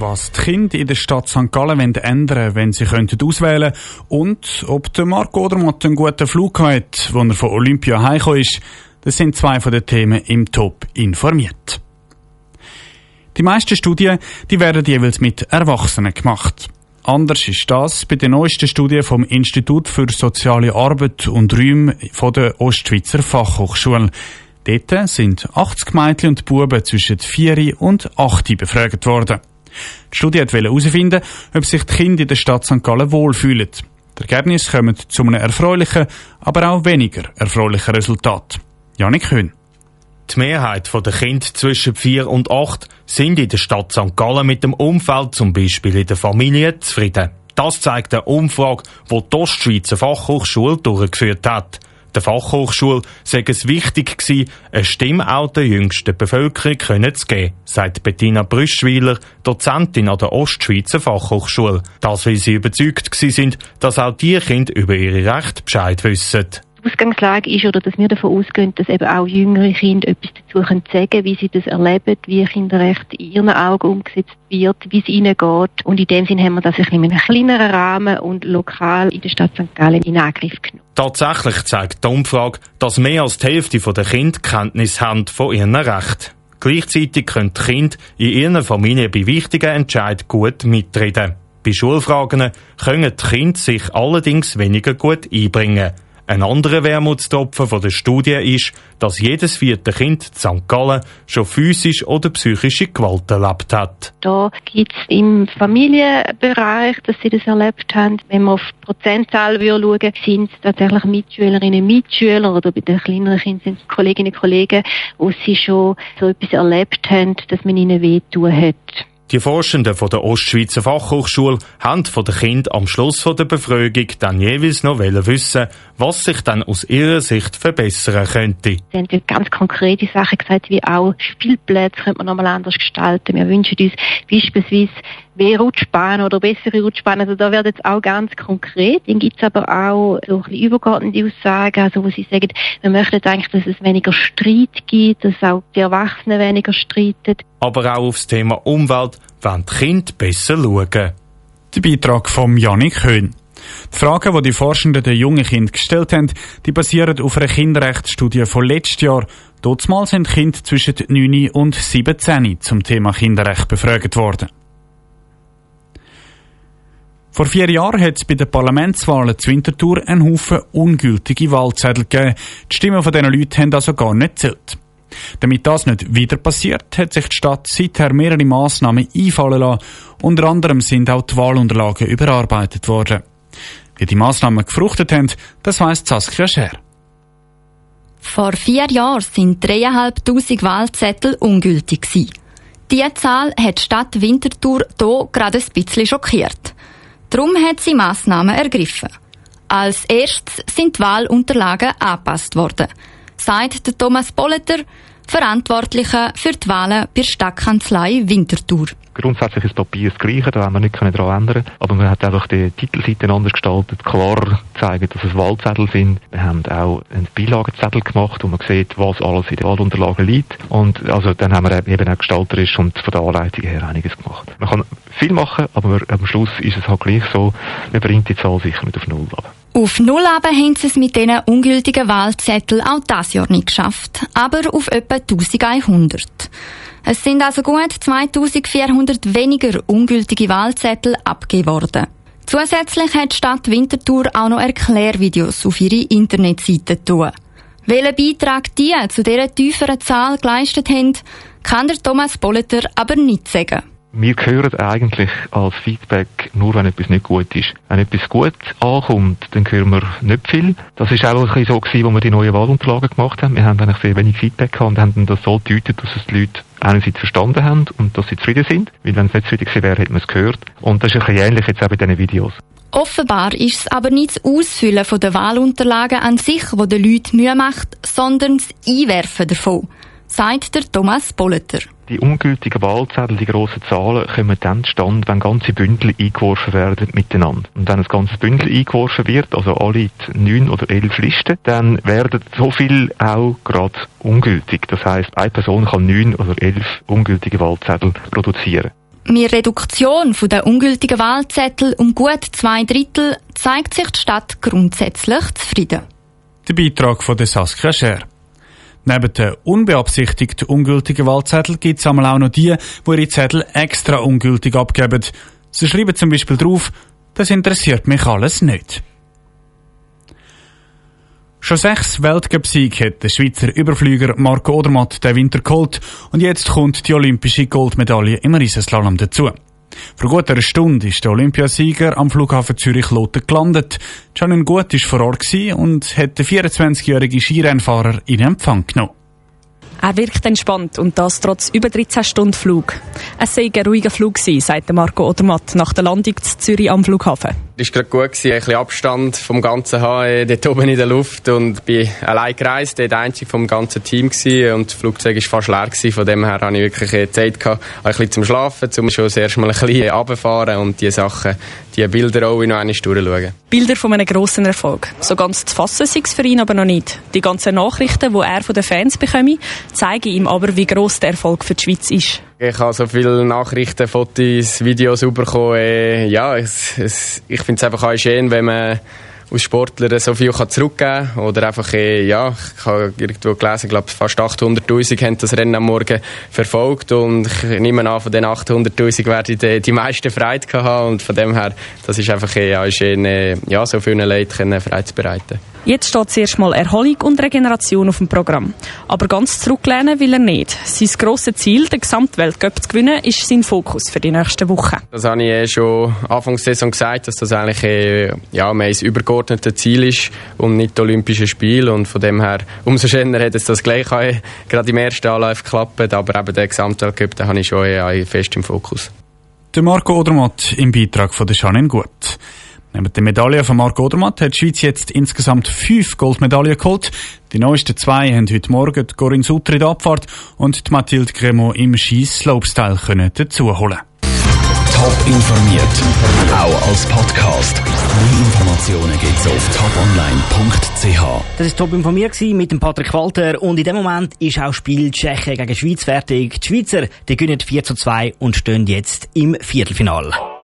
was die Kinder in der Stadt St. Gallen ändern wenn sie könnten auswählen und ob der Marc Odermatt einen guten Flug hat, als er von Olympia heimgekommen ist. Das sind zwei von den Themen im Top informiert. Die meisten Studien die werden jeweils mit Erwachsenen gemacht. Anders ist das bei den neuesten Studien vom Institut für soziale Arbeit und Räume von der Ostschweizer Fachhochschule. Dort sind 80 Mädchen und Buben zwischen 4 und 8 befragt worden. Die Studie wollte herausfinden, ob sich die Kinder in der Stadt St. Gallen wohlfühlen. Die Ergebnisse kommen zu einem erfreulichen, aber auch weniger erfreulichen Resultat. Janik Höhn. Die Mehrheit der Kinder zwischen 4 und 8 sind in der Stadt St. Gallen mit dem Umfeld, zum Beispiel in der Familie, zufrieden. Das zeigt eine Umfrage, die die Ostschweizer Fachhochschule durchgeführt hat. Der Fachhochschule sei es wichtig gewesen, eine Stimme auch der jüngsten Bevölkerung können zu geben, sagt Bettina Brüschwiler, Dozentin an der Ostschweizer Fachhochschule. Das, weil sie überzeugt sind, dass auch die Kinder über ihre Rechte Bescheid wissen. Die Ausgangslage ist, oder dass wir davon ausgehen, dass eben auch jüngere Kinder etwas dazu sagen wie sie das erleben, wie Kinderrecht in ihren Augen umgesetzt wird, wie es ihnen geht. Und in dem Sinne haben wir das in einem kleineren Rahmen und lokal in der Stadt St. Gallen in Angriff genommen. Tatsächlich zeigt die Umfrage, dass mehr als die Hälfte der Kinder Kenntnis haben von ihren Rechten. Gleichzeitig können die Kinder in ihren Familien bei wichtigen Entscheidungen gut mitreden. Bei Schulfragen können die Kinder sich allerdings weniger gut einbringen. Ein anderer Wermutstropfen von der Studie ist, dass jedes vierte Kind in St. Gallen schon physisch oder psychische Gewalt erlebt hat. Da gibt es im Familienbereich, dass sie das erlebt haben. Wenn man auf die Prozentzahl schauen sind es tatsächlich Mitschülerinnen und Mitschüler oder bei den kleineren Kindern sind es Kolleginnen und Kollegen, wo sie schon so etwas erlebt haben, dass man ihnen wehtun hat. Die Forschenden von der Ostschweizer Fachhochschule haben von den Kindern am Schluss der Befragung dann jeweils noch wissen, was sich dann aus ihrer Sicht verbessern könnte. Sie haben ganz konkrete Sachen gesagt, wie auch Spielplätze könnte man nochmal anders gestalten. Wir wünschen uns beispielsweise mehr Rutschbahnen oder bessere Rutschbahnen. Also da wird jetzt auch ganz konkret. Dann gibt es aber auch so ein bisschen übergeordnete Aussagen, also wo sie sagen, wir möchten eigentlich, dass es weniger Streit gibt, dass auch die Erwachsenen weniger streiten. Aber auch aufs Thema Umwelt wollen die Kinder besser schauen. Der Beitrag von Janik Höhn. Die Fragen, die die Forschenden den jungen Kindern gestellt haben, die basieren auf einer Kinderrechtsstudie von letztes Jahr. Dort sind Kinder zwischen 9 und 17 zum Thema Kinderrecht befragt worden. Vor vier Jahren hat es bei den Parlamentswahlen zu Winterthur einen Haufen ungültige Wahlzettel gegeben. Die Stimmen von diesen Leuten haben also gar nicht zählt. Damit das nicht wieder passiert, hat sich die Stadt seither mehrere Massnahmen einfallen lassen. Unter anderem sind auch die Wahlunterlagen überarbeitet worden. Wie die Massnahmen gefruchtet haben, das weiss Saskia Scher. Vor vier Jahren sind 3'500 Wahlzettel ungültig. Diese Zahl hat die Stadt Winterthur hier gerade ein bisschen schockiert. Darum hat sie Massnahmen ergriffen. Als erstes sind die Wahlunterlagen angepasst worden, sagt Thomas Bolleter, Verantwortlicher für die Wahlen bei der Stadtkanzlei Winterthur. Grundsätzlich ist das Papier das gleiche, da haben wir nicht daran ändern Aber man hat einfach die Titelseite anders gestaltet, klar zeigen, dass es Wahlzettel sind. Wir haben auch einen Beilagezettel gemacht, wo man sieht, was alles in den Wahlunterlagen liegt. Und also dann haben wir eben auch gestalterisch und von der Anleitung her einiges gemacht. Man kann viel machen, aber am Schluss ist es halt gleich so, man bringt die Zahl sicher nicht auf Null ab. Auf Null aber haben sie es mit diesen ungültigen Wahlzetteln auch das Jahr nicht geschafft, aber auf etwa 1100. Es sind also gut 2400 weniger ungültige Wahlzettel abgegeben worden. Zusätzlich hat die Stadt Winterthur auch noch Erklärvideos auf ihre Internetseite tun. Welchen Beitrag die zu dieser tieferen Zahl geleistet haben, kann der Thomas Bolleter aber nicht sagen. Wir hören eigentlich als Feedback nur, wenn etwas nicht gut ist. Wenn etwas gut ankommt, dann hören wir nicht viel. Das ist auch ein bisschen so wo wir die neuen Wahlunterlagen gemacht haben. Wir haben eigentlich sehr wenig Feedback gehabt und haben das so gedeutet, dass es die Leute einerseits verstanden haben und dass sie zufrieden sind. Weil wenn es nicht zufrieden gewesen wäre, hätte man es gehört. Und das ist ein bisschen ähnlich jetzt auch bei diesen Videos. Offenbar ist es aber nicht das Ausfüllen der Wahlunterlagen an sich, wo den Leuten Mühe macht, sondern das Einwerfen davon, sagt der Thomas Bolleter. Die ungültigen Wahlzettel, die grossen Zahlen, kommen dann zustande, wenn ganze Bündel eingeworfen werden miteinander. Und wenn ein ganzes Bündel eingeworfen wird, also alle neun oder elf Listen, dann werden so viel auch gerade ungültig. Das heißt, eine Person kann neun oder elf ungültige Wahlzettel produzieren. Mit Reduktion der ungültigen Wahlzettel um gut zwei Drittel zeigt sich die Stadt grundsätzlich zufrieden. Der Beitrag von Saskia Scher. Neben den unbeabsichtigten ungültigen Wahlzetteln gibt es auch noch die, die ihre Zettel extra ungültig abgeben. Sie schreiben zum Beispiel drauf, das interessiert mich alles nicht. Schon sechs Weltcup-Siege hat der Schweizer Überflüger Marco Odermatt den Winter geholt und jetzt kommt die olympische Goldmedaille im Riesenslalom dazu. Vor gut einer Stunde ist der Olympiasieger am Flughafen Zürich-Loten gelandet. Janine Gut war vor Ort und hat den 24-jährigen Skirennfahrer in Empfang genommen. Er wirkt entspannt und das trotz über 13 Stunden Flug. Es sei ein ruhiger Flug gewesen, sagt Marco Odermatt nach der Landung zu Zürich am Flughafen. Es war gut, gewesen, ein bisschen Abstand vom ganzen haben, dort oben in der Luft und bin allein gereist, der einzige vom ganzen Team gewesen und das Flugzeug war fast leer gewesen. Von dem her hatte ich wirklich Zeit gehabt, ein bisschen zum Schlafen, zum schon das erste Mal ein bisschen runterfahren und die Sachen, die Bilder auch noch einmal durchschauen. Bilder von einem grossen Erfolg. So ganz zu fassen sei es für ihn aber noch nicht. Die ganzen Nachrichten, die er von den Fans bekomme, zeigen ihm aber, wie gross der Erfolg für die Schweiz ist. Ich habe so viele Nachrichten, Fotos, Videos bekommen. Äh, ja, es, es, ich finde es einfach auch schön, wenn man aus Sportlern so viel kann zurückgeben kann. Oder einfach, äh, ja, ich habe irgendwo gelesen, ich glaube, fast 800'000 haben das Rennen am Morgen verfolgt. Und ich nehme an, von den 800'000 werde ich die, die meiste Freude haben. Und von dem her, das ist einfach äh, ja, schön, ja, so vielen Leuten Freude zu bereiten. Jetzt steht zuerst mal Erholung und Regeneration auf dem Programm. Aber ganz zurücklehnen will er nicht. Sein grosses Ziel, den Gesamtweltcup zu gewinnen, ist sein Fokus für die nächsten Wochen. Das habe ich eh schon Anfangs der Saison gesagt, dass das eigentlich eh, ja, mein übergeordnetes Ziel ist und nicht die Olympischen Spiele. Und von dem her, umso schöner hat es das gleich auch, gerade im ersten Anlauf geklappt. Aber eben den Gesamtweltcup, den habe ich schon eh fest im Fokus. Der Marco Odermatt im Beitrag von der Janine Gut. Neben der Medaille von Marc Odermatt hat die Schweiz jetzt insgesamt fünf Goldmedaillen geholt. Die neuesten zwei haben heute Morgen die Corinne Sutter in der Abfahrt und die Mathilde Cremont im Skislopestyle können dazuholen. Top informiert, auch als Podcast. Mehr Informationen gibt's auf toponline.ch. Das ist top informiert mit dem Patrick Walter und in dem Moment ist auch Spiel Tschechien gegen Schweiz fertig. Die Schweizer, die gewinnen 4 zu 2 und stehen jetzt im Viertelfinale.